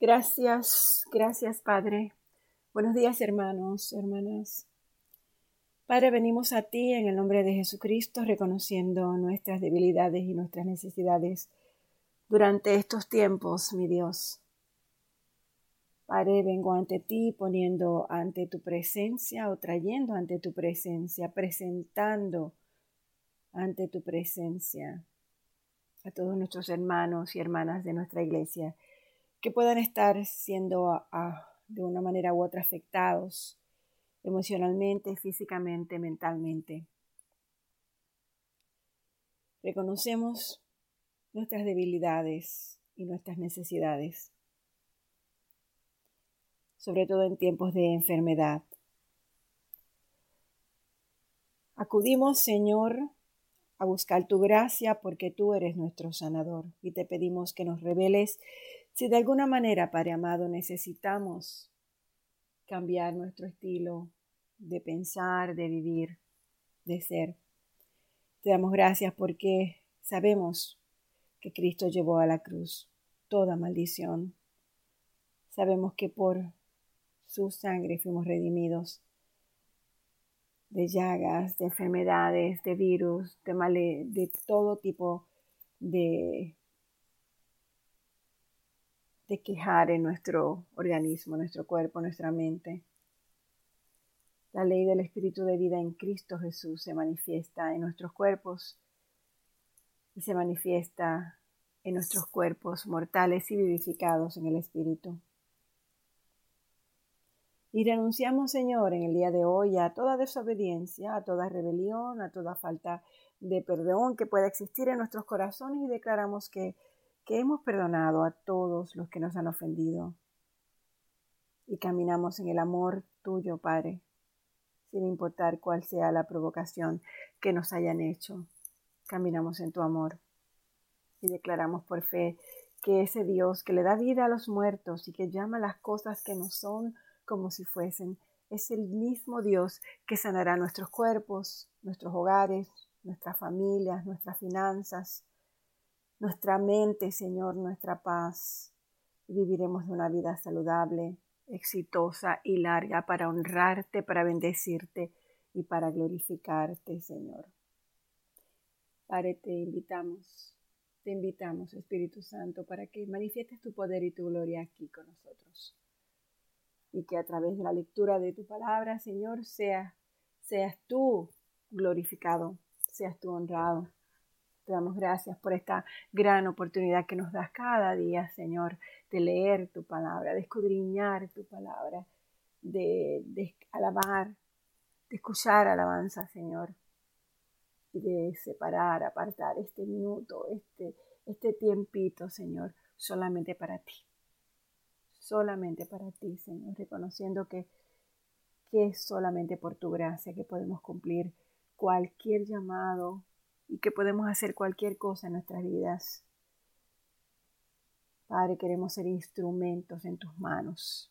Gracias, gracias Padre. Buenos días hermanos, hermanas. Padre, venimos a ti en el nombre de Jesucristo, reconociendo nuestras debilidades y nuestras necesidades durante estos tiempos, mi Dios. Padre, vengo ante ti poniendo ante tu presencia o trayendo ante tu presencia, presentando ante tu presencia a todos nuestros hermanos y hermanas de nuestra iglesia que puedan estar siendo de una manera u otra afectados emocionalmente, físicamente, mentalmente. Reconocemos nuestras debilidades y nuestras necesidades, sobre todo en tiempos de enfermedad. Acudimos, Señor, a buscar tu gracia porque tú eres nuestro sanador y te pedimos que nos reveles si de alguna manera, Padre amado, necesitamos cambiar nuestro estilo de pensar, de vivir, de ser, te damos gracias porque sabemos que Cristo llevó a la cruz toda maldición. Sabemos que por su sangre fuimos redimidos de llagas, de enfermedades, de virus, de, male, de todo tipo de de quejar en nuestro organismo, nuestro cuerpo, nuestra mente. La ley del Espíritu de vida en Cristo Jesús se manifiesta en nuestros cuerpos y se manifiesta en nuestros cuerpos mortales y vivificados en el Espíritu. Y renunciamos, Señor, en el día de hoy a toda desobediencia, a toda rebelión, a toda falta de perdón que pueda existir en nuestros corazones y declaramos que que hemos perdonado a todos los que nos han ofendido y caminamos en el amor tuyo, Padre, sin importar cuál sea la provocación que nos hayan hecho. Caminamos en tu amor y declaramos por fe que ese Dios que le da vida a los muertos y que llama las cosas que no son como si fuesen, es el mismo Dios que sanará nuestros cuerpos, nuestros hogares, nuestras familias, nuestras finanzas, nuestra mente, Señor, nuestra paz. Viviremos una vida saludable, exitosa y larga para honrarte, para bendecirte y para glorificarte, Señor. Padre, te invitamos, te invitamos, Espíritu Santo, para que manifiestes tu poder y tu gloria aquí con nosotros. Y que a través de la lectura de tu palabra, Señor, sea, seas tú glorificado, seas tú honrado damos gracias por esta gran oportunidad que nos das cada día, Señor, de leer tu palabra, de escudriñar tu palabra, de, alabar, de escuchar alabanza, Señor, y de separar, apartar este minuto, este, este tiempito, Señor, solamente para ti. Solamente para ti, Señor, reconociendo que, que es solamente por tu gracia que podemos cumplir cualquier llamado, y que podemos hacer cualquier cosa en nuestras vidas. Padre, queremos ser instrumentos en tus manos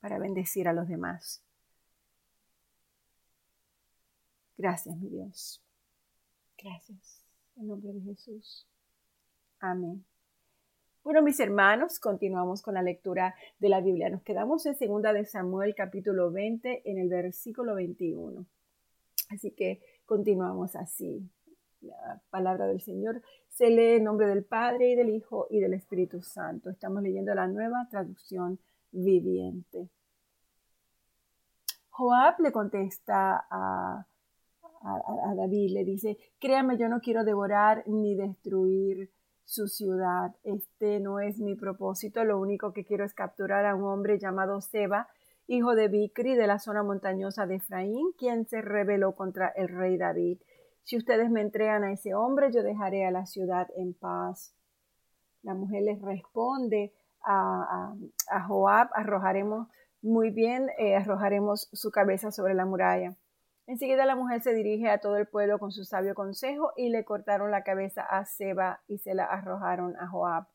para bendecir a los demás. Gracias, mi Dios. Gracias. En nombre de Jesús. Amén. Bueno, mis hermanos, continuamos con la lectura de la Biblia. Nos quedamos en segunda de Samuel capítulo 20 en el versículo 21. Así que continuamos así la palabra del Señor se lee en nombre del Padre y del Hijo y del Espíritu Santo. Estamos leyendo la nueva traducción viviente. Joab le contesta a, David, le dice, créame, yo no quiero devorar ni destruir su ciudad. Este no es mi propósito. Lo único que quiero es capturar a un hombre llamado Seba, hijo de Bicri, de la zona montañosa de Efraín, quien se rebeló contra el rey David si ustedes me entregan a ese hombre, yo dejaré a la ciudad en paz. La mujer les responde a, Joab, arrojaremos muy bien, eh, arrojaremos su cabeza sobre la muralla. Enseguida la mujer se dirige a todo el pueblo con su sabio consejo y le cortaron la cabeza a Seba y se la arrojaron a Joab.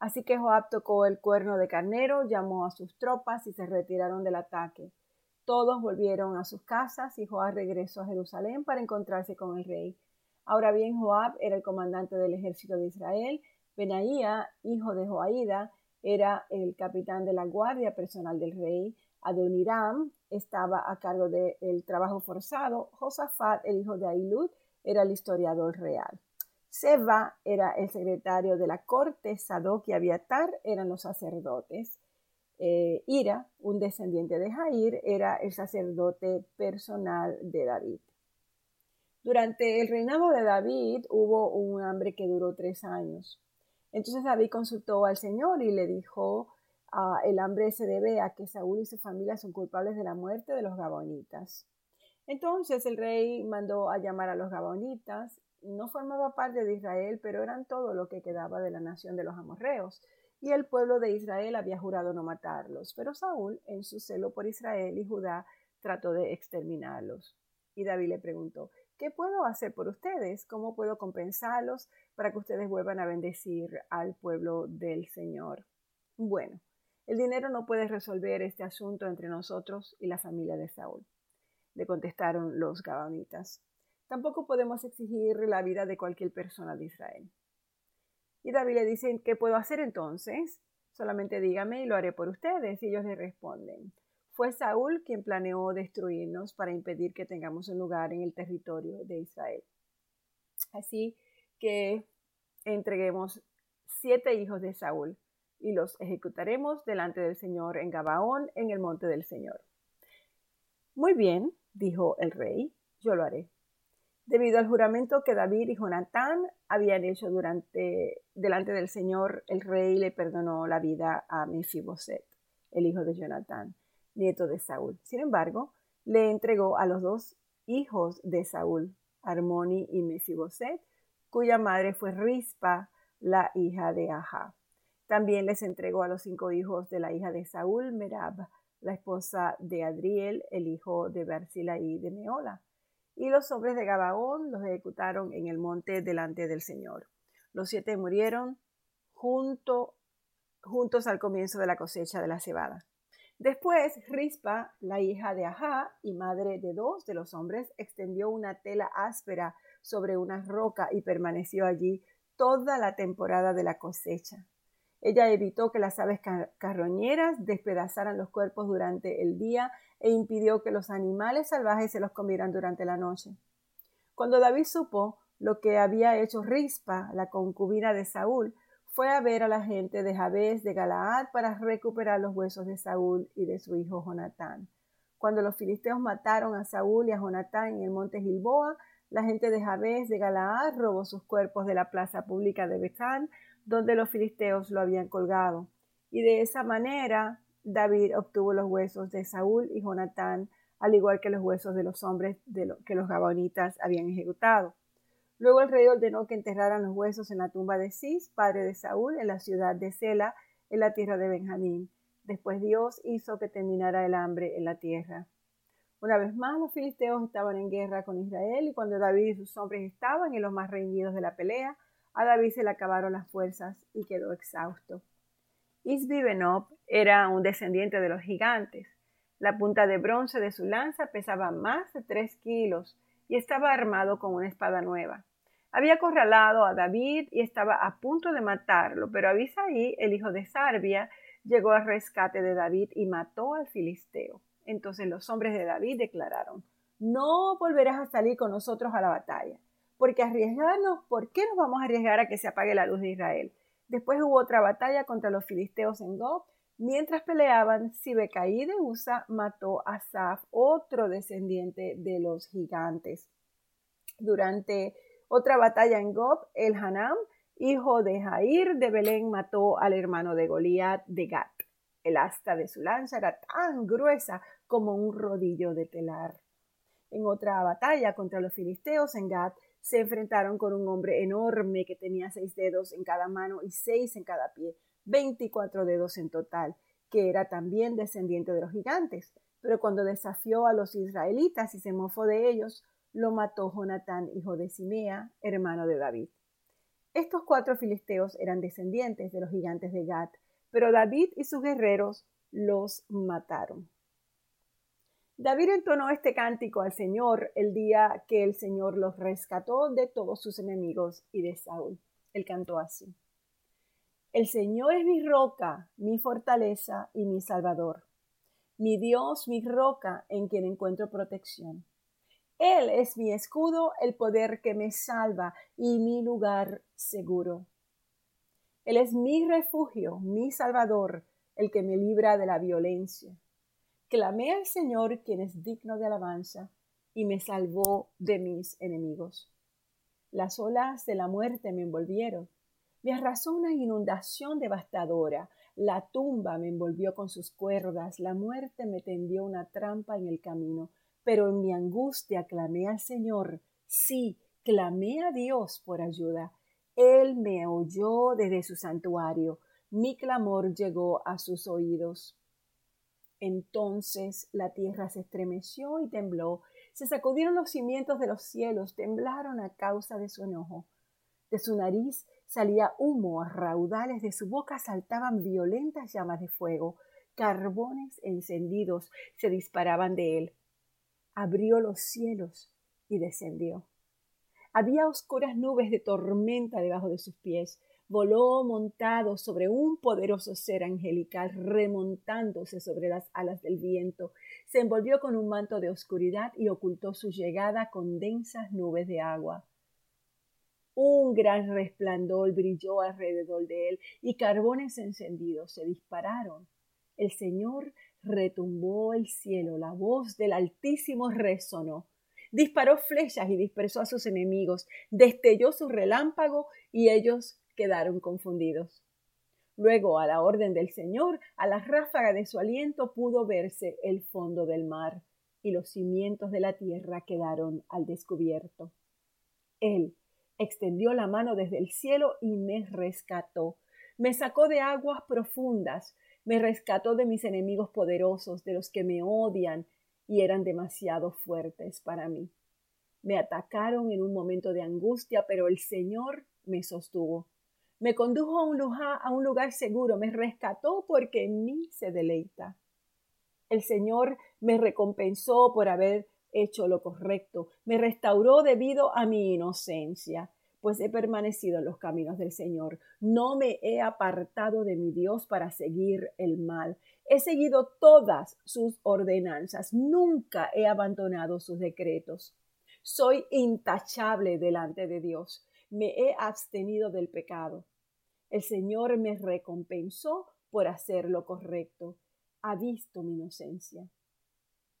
Así que Joab tocó el cuerno de carnero, llamó a sus tropas y se retiraron del ataque. Todos volvieron a sus casas y Joab regresó a Jerusalén para encontrarse con el rey. Ahora bien, Joab era el comandante del ejército de Israel, Benaía, hijo de Joaída, era el capitán de la guardia personal del rey. Adoniram estaba a cargo del trabajo forzado. Josafat, el hijo de Ailud, era el historiador real. Seba era el secretario de la corte, Sadoc y Abiatar eran los sacerdotes. Eh, Ira, un descendiente de Jair, era el sacerdote personal de David. Durante el reinado de David hubo un hambre que duró tres años. Entonces David consultó al Señor y le dijo, ah, el hambre se debe a que Saúl y su familia son culpables de la muerte de los gabonitas. Entonces el rey mandó a llamar a los gabonitas. No formaba parte de Israel, pero eran todo lo que quedaba de la nación de los amorreos. Y el pueblo de Israel había jurado no matarlos. Pero Saúl, en su celo por Israel y Judá, trató de exterminarlos. Y David le preguntó, ¿Qué puedo hacer por ustedes? ¿Cómo puedo compensarlos para que ustedes vuelvan a bendecir al pueblo del Señor? Bueno, el dinero no puede resolver este asunto entre nosotros y la familia de Saúl, le contestaron los gabonitas. Tampoco podemos exigir la vida de cualquier persona de Israel. Y David le dice, ¿qué puedo hacer entonces? Solamente dígame y lo haré por ustedes. Y ellos le responden, fue Saúl quien planeó destruirnos para impedir que tengamos un lugar en el territorio de Israel. Así que entreguemos siete hijos de Saúl y los ejecutaremos delante del Señor en Gabaón, en el monte del Señor. Muy bien, dijo el rey, yo lo haré. Debido al juramento que David y Jonatán habían hecho durante, delante del Señor, el rey le perdonó la vida a Mefiboset, el hijo de Jonatán nieto de Saúl. Sin embargo, le entregó a los dos hijos de Saúl, Armoni y Mefiboset, cuya madre fue Rispa, la hija de Aja. También les entregó a los cinco hijos de la hija de Saúl, Merab, la esposa de Adriel, el hijo de y de Meola. Y los hombres de Gabaón los ejecutaron en el monte delante del Señor. Los siete murieron junto, juntos al comienzo de la cosecha de la cebada. Después, Rispa, la hija de Ajá y madre de dos de los hombres, extendió una tela áspera sobre una roca y permaneció allí toda la temporada de la cosecha. Ella evitó que las aves carroñeras despedazaran los cuerpos durante el día e impidió que los animales salvajes se los comieran durante la noche. Cuando David supo lo que había hecho Rispa, la concubina de Saúl, fue a ver a la gente de Jabes de Galaad para recuperar los huesos de Saúl y de su hijo Jonatán. Cuando los filisteos mataron a Saúl y a Jonatán en el monte Gilboa, la gente de Jabes de Galaad robó sus cuerpos de la plaza pública de Betán, donde los filisteos lo habían colgado. Y de esa manera David obtuvo los huesos de Saúl y Jonatán, al igual que los huesos de los hombres de que los gabonitas habían ejecutado. Luego el rey ordenó que enterraran los huesos en la tumba de Cis, padre de Saúl, en la ciudad de Sela, en la tierra de Benjamín. Después Dios hizo que terminara el hambre en la tierra. Una vez más, los filisteos estaban en guerra con Israel y cuando David y sus hombres estaban en los más reñidos de la pelea, a David se le acabaron las fuerzas y quedó exhausto. Isbi Benob era un descendiente de los gigantes. La punta de bronce de su lanza pesaba más de tres kilos y estaba armado con una espada nueva. Había acorralado a David y estaba a punto de matarlo, pero Abisaí, el hijo de Sarbia, llegó al rescate de David y mató al filisteo. Entonces los hombres de David declararon, no volverás a salir con nosotros a la batalla, porque arriesgarnos, ¿por qué nos vamos a arriesgar a que se apague la luz de Israel? Después hubo otra batalla contra los filisteos en Gob. Mientras peleaban, Sibecaí de Usa mató a Saf, otro descendiente de los gigantes. Durante otra batalla en Gob, el Hanam, hijo de Jair de Belén, mató al hermano de Goliat de Gat. El asta de su lanza era tan gruesa como un rodillo de telar. En otra batalla contra los filisteos en Gat, se enfrentaron con un hombre enorme que tenía seis dedos en cada mano y seis en cada pie, veinticuatro dedos en total, que era también descendiente de los gigantes. Pero cuando desafió a los israelitas y se mofó de ellos, lo mató Jonatán, hijo de Simea, hermano de David. Estos cuatro filisteos eran descendientes de los gigantes de Gad, pero David y sus guerreros los mataron. David entonó este cántico al Señor el día que el Señor los rescató de todos sus enemigos y de Saúl. Él cantó así. El Señor es mi roca, mi fortaleza y mi salvador. Mi Dios, mi roca en quien encuentro protección. Él es mi escudo, el poder que me salva y mi lugar seguro. Él es mi refugio, mi salvador, el que me libra de la violencia. Clamé al Señor, quien es digno de alabanza, y me salvó de mis enemigos. Las olas de la muerte me envolvieron. Me arrasó una inundación devastadora. La tumba me envolvió con sus cuerdas. La muerte me tendió una trampa en el camino. Pero en mi angustia clamé al Señor. Sí, clamé a Dios por ayuda. Él me oyó desde su santuario. Mi clamor llegó a sus oídos. Entonces la tierra se estremeció y tembló. Se sacudieron los cimientos de los cielos, temblaron a causa de su enojo. De su nariz salía humo a raudales, de su boca saltaban violentas llamas de fuego, carbones encendidos se disparaban de él. Abrió los cielos y descendió. Había oscuras nubes de tormenta debajo de sus pies. Voló montado sobre un poderoso ser angelical, remontándose sobre las alas del viento. Se envolvió con un manto de oscuridad y ocultó su llegada con densas nubes de agua. Un gran resplandor brilló alrededor de él y carbones encendidos se dispararon. El Señor retumbó el cielo, la voz del Altísimo resonó disparó flechas y dispersó a sus enemigos, destelló su relámpago y ellos quedaron confundidos. Luego, a la orden del Señor, a la ráfaga de su aliento pudo verse el fondo del mar, y los cimientos de la tierra quedaron al descubierto. Él extendió la mano desde el cielo y me rescató. Me sacó de aguas profundas, me rescató de mis enemigos poderosos, de los que me odian y eran demasiado fuertes para mí. Me atacaron en un momento de angustia, pero el Señor me sostuvo. Me condujo a un, lugar, seguro, me rescató porque en mí se deleita. El Señor me recompensó por haber hecho lo correcto, me restauró debido a mi inocencia, pues he permanecido en los caminos del Señor. No me he apartado de mi Dios para seguir el mal. He seguido todas sus ordenanzas, nunca he abandonado sus decretos. Soy intachable delante de Dios, me he abstenido del pecado. El Señor me recompensó por hacer lo correcto. Ha visto mi inocencia.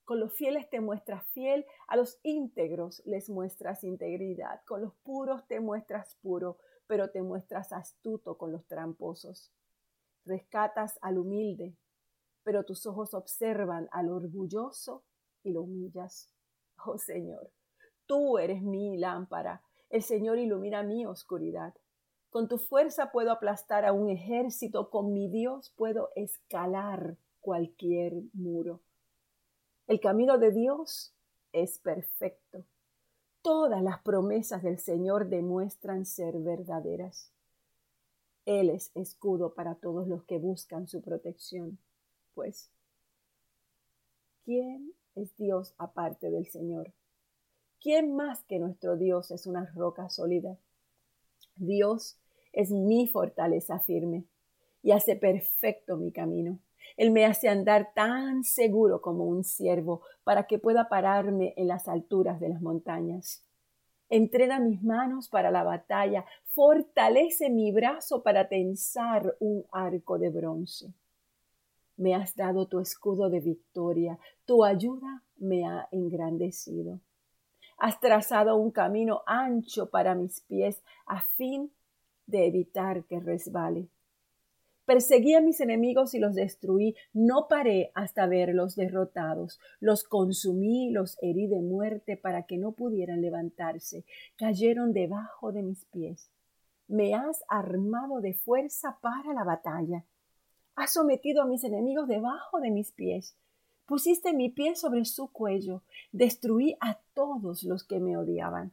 Con los fieles te muestras fiel, a los íntegros les muestras integridad, con los puros te muestras puro, pero te muestras astuto con los tramposos. Rescatas al humilde, pero tus ojos observan al orgulloso y lo humillas. Oh Señor, tú eres mi lámpara, el Señor ilumina mi oscuridad. Con tu fuerza puedo aplastar a un ejército, con mi Dios puedo escalar cualquier muro. El camino de Dios es perfecto. Todas las promesas del Señor demuestran ser verdaderas. Él es escudo para todos los que buscan su protección pues, ¿quién es Dios aparte del Señor? ¿Quién más que nuestro Dios es una roca sólida? Dios es mi fortaleza firme y hace perfecto mi camino. Él me hace andar tan seguro como un ciervo para que pueda pararme en las alturas de las montañas. Entrena mis manos para la batalla, fortalece mi brazo para tensar un arco de bronce me has dado tu escudo de victoria, tu ayuda me ha engrandecido. Has trazado un camino ancho para mis pies a fin de evitar que resbale. Perseguí a mis enemigos y los destruí. No paré hasta verlos derrotados. Los consumí, los herí de muerte para que no pudieran levantarse. Cayeron debajo de mis pies. Me has armado de fuerza para la batalla. Has sometido a mis enemigos debajo de mis pies. Pusiste mi pie sobre su cuello. Destruí a todos los que me odiaban.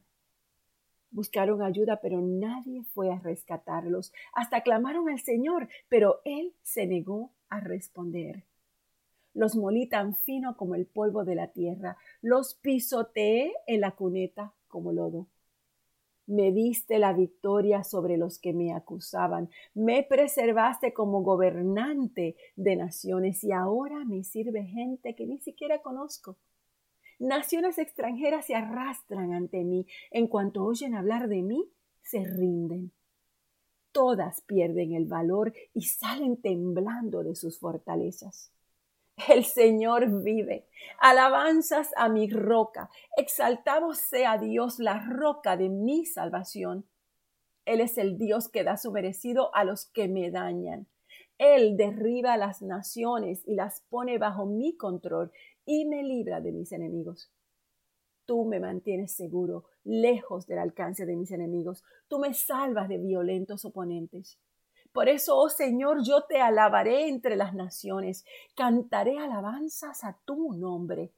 Buscaron ayuda, pero nadie fue a rescatarlos. Hasta clamaron al Señor, pero Él se negó a responder. Los molí tan fino como el polvo de la tierra. Los pisoteé en la cuneta como lodo. Me diste la victoria sobre los que me acusaban. Me preservaste como gobernante de naciones y ahora me sirve gente que ni siquiera conozco. Naciones extranjeras se arrastran ante mí. En cuanto oyen hablar de mí, se rinden. Todas pierden el valor y salen temblando de sus fortalezas. El Señor vive. Alabanzas a mi roca. Exaltado sea Dios, la roca de mi salvación. Él es el Dios que da su merecido a los que me dañan. Él derriba las naciones y las pone bajo mi control y me libra de mis enemigos. Tú me mantienes seguro, lejos del alcance de mis enemigos. Tú me salvas de violentos oponentes. Por eso, oh Señor, yo te alabaré entre las naciones, cantaré alabanzas a tu nombre.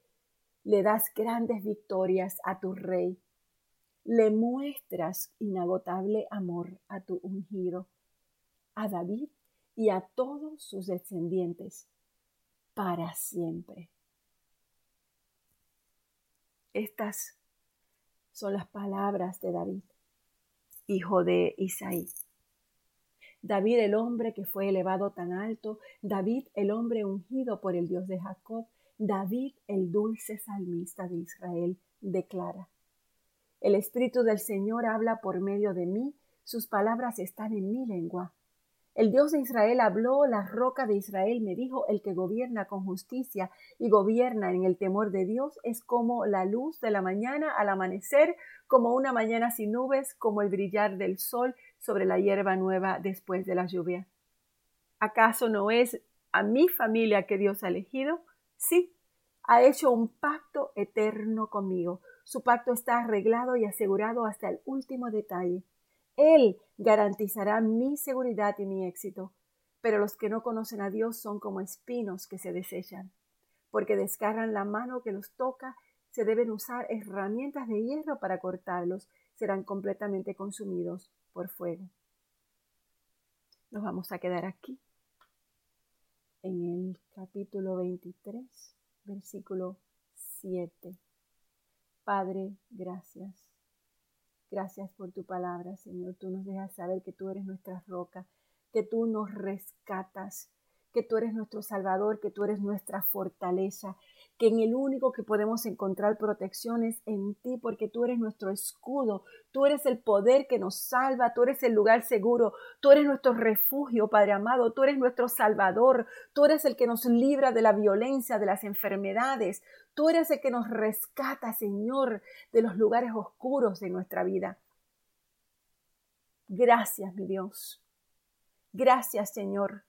Le das grandes victorias a tu rey. Le muestras inagotable amor a tu ungido, a David y a todos sus descendientes, para siempre. Estas son las palabras de David, hijo de Isaí. David el hombre que fue elevado tan alto, David el hombre ungido por el Dios de Jacob, David el dulce salmista de Israel, declara. El Espíritu del Señor habla por medio de mí, sus palabras están en mi lengua. El Dios de Israel habló, la roca de Israel me dijo, el que gobierna con justicia y gobierna en el temor de Dios es como la luz de la mañana al amanecer, como una mañana sin nubes, como el brillar del sol sobre la hierba nueva después de la lluvia. ¿Acaso no es a mi familia que Dios ha elegido? Sí, ha hecho un pacto eterno conmigo. Su pacto está arreglado y asegurado hasta el último detalle. Él garantizará mi seguridad y mi éxito. Pero los que no conocen a Dios son como espinos que se desechan, porque descargan la mano que los toca, se deben usar herramientas de hierro para cortarlos, serán completamente consumidos por fuego. Nos vamos a quedar aquí en el capítulo 23, versículo 7. Padre, gracias Gracias por tu palabra, Señor. Tú nos dejas saber que tú eres nuestra roca, que tú nos rescatas, que tú eres nuestro Salvador, que tú eres nuestra fortaleza, que en el único que podemos encontrar protección es en ti, porque tú eres nuestro escudo, tú eres el poder que nos salva, tú eres el lugar seguro, tú eres nuestro refugio, Padre amado, tú eres nuestro Salvador, tú eres el que nos libra de la violencia, de las enfermedades, tú eres el que nos rescata, Señor, de los lugares oscuros de nuestra vida. Gracias, mi Dios. Gracias, Señor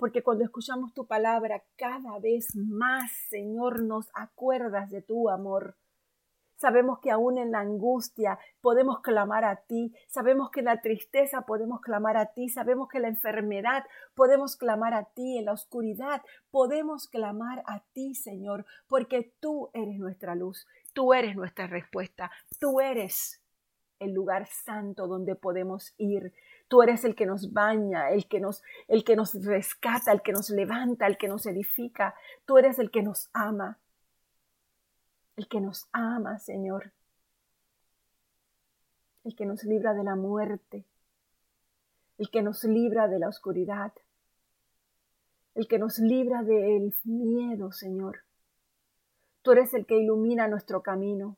porque cuando escuchamos tu palabra cada vez más, Señor, nos acuerdas de tu amor. Sabemos que aún en la angustia podemos clamar a ti, sabemos que en la tristeza podemos clamar a ti, sabemos que en la enfermedad podemos clamar a ti, en la oscuridad podemos clamar a ti, Señor, porque tú eres nuestra luz, tú eres nuestra respuesta, tú eres el lugar santo donde podemos ir, Tú eres el que nos baña, el que nos, el que nos rescata, el que nos levanta, el que nos edifica. Tú eres el que nos ama. El que nos ama, Señor. El que nos libra de la muerte. El que nos libra de la oscuridad. El que nos libra del miedo, Señor. Tú eres el que ilumina nuestro camino.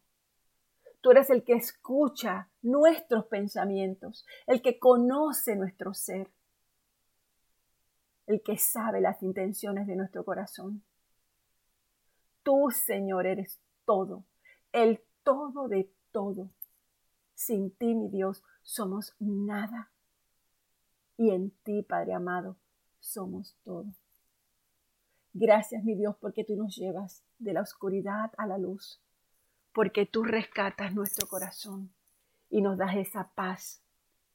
Tú eres el que escucha nuestros pensamientos, el que conoce nuestro ser, el que sabe las intenciones de nuestro corazón. Tú, Señor, eres todo, el todo de todo. Sin ti, mi Dios, somos nada. Y en ti, Padre amado, somos todo. Gracias, mi Dios, porque tú nos llevas de la oscuridad a la luz porque tú rescatas nuestro corazón y nos das esa paz,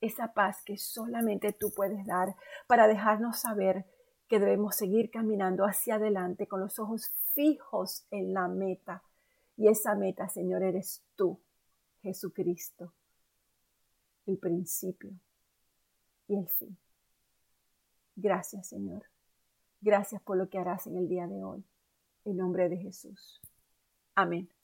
esa paz que solamente tú puedes dar para dejarnos saber que debemos seguir caminando hacia adelante con los ojos fijos en la meta. Y esa meta, Señor, eres tú, Jesucristo, el principio y el fin. Gracias, Señor. Gracias por lo que harás en el día de hoy. En nombre de Jesús. Amén.